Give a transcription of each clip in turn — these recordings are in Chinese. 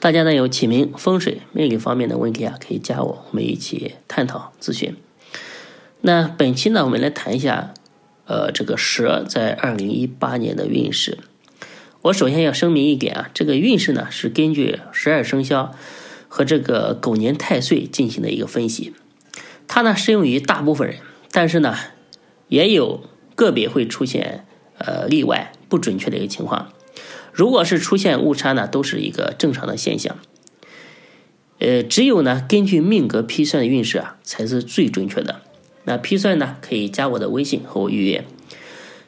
大家呢有起名、风水、命理方面的问题啊，可以加我，我们一起探讨咨询。那本期呢，我们来谈一下，呃，这个蛇在二零一八年的运势。我首先要声明一点啊，这个运势呢是根据十二生肖和这个狗年太岁进行的一个分析，它呢适用于大部分人，但是呢也有个别会出现呃例外不准确的一个情况。如果是出现误差呢，都是一个正常的现象。呃，只有呢根据命格批算的运势啊，才是最准确的。那批算呢，可以加我的微信和我预约。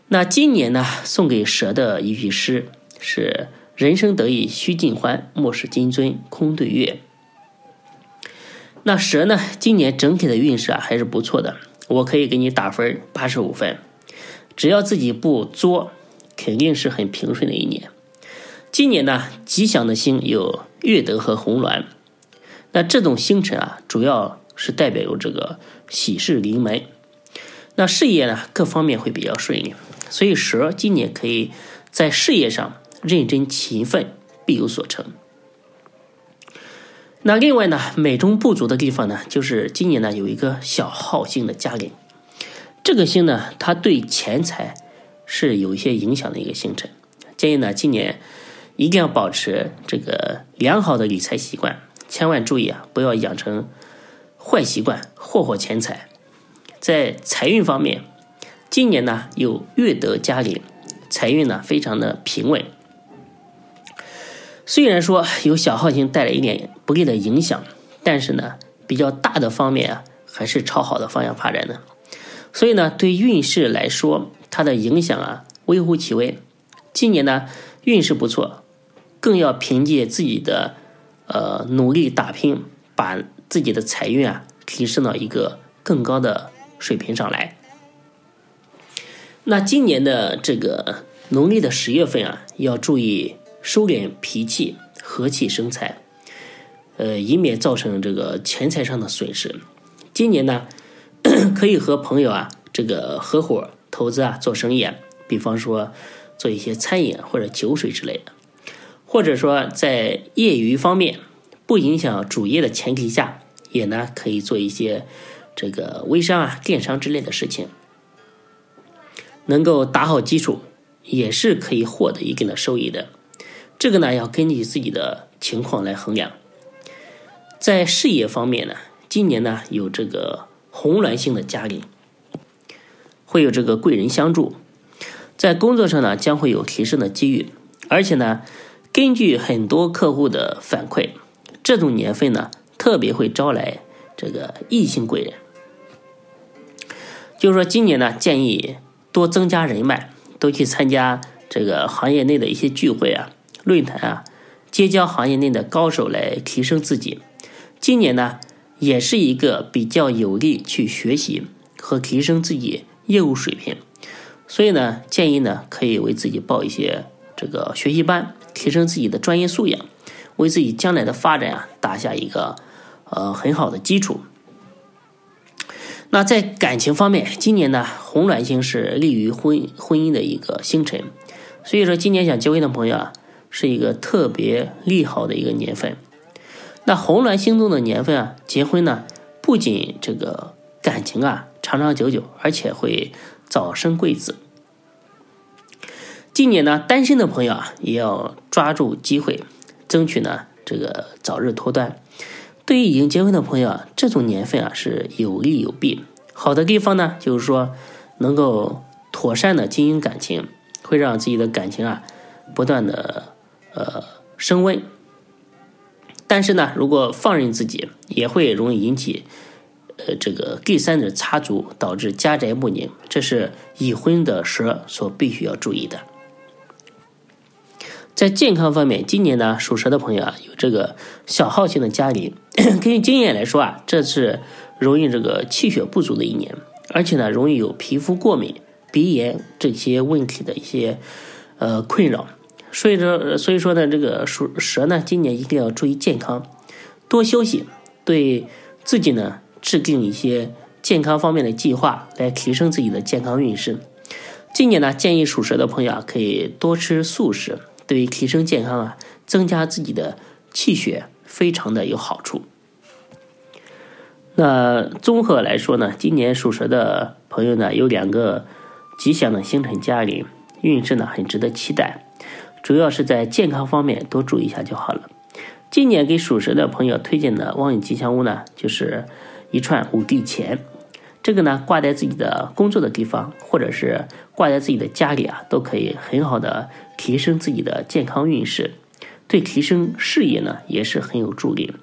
那今年呢，送给蛇的一句诗是“人生得意须尽欢，莫使金樽空对月”。那蛇呢，今年整体的运势啊还是不错的，我可以给你打分八十五分。只要自己不作，肯定是很平顺的一年。今年呢，吉祥的星有月德和红鸾，那这种星辰啊，主要是代表有这个喜事临门。那事业呢，各方面会比较顺利，所以蛇今年可以在事业上认真勤奋，必有所成。那另外呢，美中不足的地方呢，就是今年呢有一个小耗星的加临，这个星呢，它对钱财是有一些影响的一个星辰，建议呢今年。一定要保持这个良好的理财习惯，千万注意啊，不要养成坏习惯，霍霍钱财。在财运方面，今年呢有月德加临，财运呢非常的平稳。虽然说有小耗星带来一点不利的影响，但是呢比较大的方面啊还是朝好的方向发展的。所以呢对运势来说，它的影响啊微乎其微。今年呢运势不错。更要凭借自己的呃努力打拼，把自己的财运啊提升到一个更高的水平上来。那今年的这个农历的十月份啊，要注意收敛脾气，和气生财，呃，以免造成这个钱财上的损失。今年呢，可以和朋友啊这个合伙投资啊做生意啊，比方说做一些餐饮或者酒水之类的。或者说，在业余方面不影响主业的前提下，也呢可以做一些这个微商啊、电商之类的事情，能够打好基础，也是可以获得一定的收益的。这个呢要根据自己的情况来衡量。在事业方面呢，今年呢有这个红鸾星的加临，会有这个贵人相助，在工作上呢将会有提升的机遇，而且呢。根据很多客户的反馈，这种年份呢，特别会招来这个异性贵人。就是说，今年呢，建议多增加人脉，多去参加这个行业内的一些聚会啊、论坛啊，结交行业内的高手来提升自己。今年呢，也是一个比较有利去学习和提升自己业务水平，所以呢，建议呢，可以为自己报一些这个学习班。提升自己的专业素养，为自己将来的发展啊打下一个呃很好的基础。那在感情方面，今年呢红鸾星是利于婚婚姻的一个星辰，所以说今年想结婚的朋友啊是一个特别利好的一个年份。那红鸾星动的年份啊，结婚呢不仅这个感情啊长长久久，而且会早生贵子。今年呢，单身的朋友啊，也要抓住机会，争取呢这个早日脱单。对于已经结婚的朋友啊，这种年份啊是有利有弊。好的地方呢，就是说能够妥善的经营感情，会让自己的感情啊不断的呃升温。但是呢，如果放任自己，也会容易引起呃这个第三者插足，导致家宅不宁。这是已婚的蛇所必须要注意的。在健康方面，今年呢，属蛇的朋友啊，有这个小耗性的加临，根据经验来说啊，这是容易这个气血不足的一年，而且呢，容易有皮肤过敏、鼻炎这些问题的一些呃困扰。所以说，所以说呢，这个属蛇呢，今年一定要注意健康，多休息，对自己呢制定一些健康方面的计划，来提升自己的健康运势。今年呢，建议属蛇的朋友啊，可以多吃素食，对于提升健康啊，增加自己的气血，非常的有好处。那综合来说呢，今年属蛇的朋友呢，有两个吉祥的星辰家里，运势呢很值得期待。主要是在健康方面多注意一下就好了。今年给属蛇的朋友推荐的望运吉祥物呢，就是一串五帝钱。这个呢，挂在自己的工作的地方，或者是挂在自己的家里啊，都可以很好的提升自己的健康运势，对提升事业呢也是很有助力。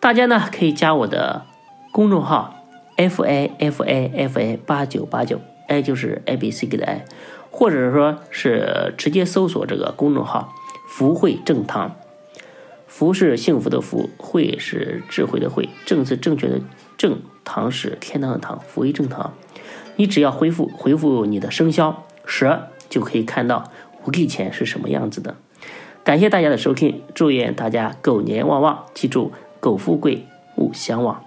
大家呢可以加我的公众号 f a f a f a 八九八九，i 就是 a b c 的 i。或者说是直接搜索这个公众号“福慧正堂”，福是幸福的福，慧是智慧的慧，正是正确的正，堂是天堂的堂，福为正堂。你只要回复回复你的生肖蛇，就可以看到五帝钱是什么样子的。感谢大家的收听，祝愿大家狗年旺旺，记住狗富贵，勿相忘。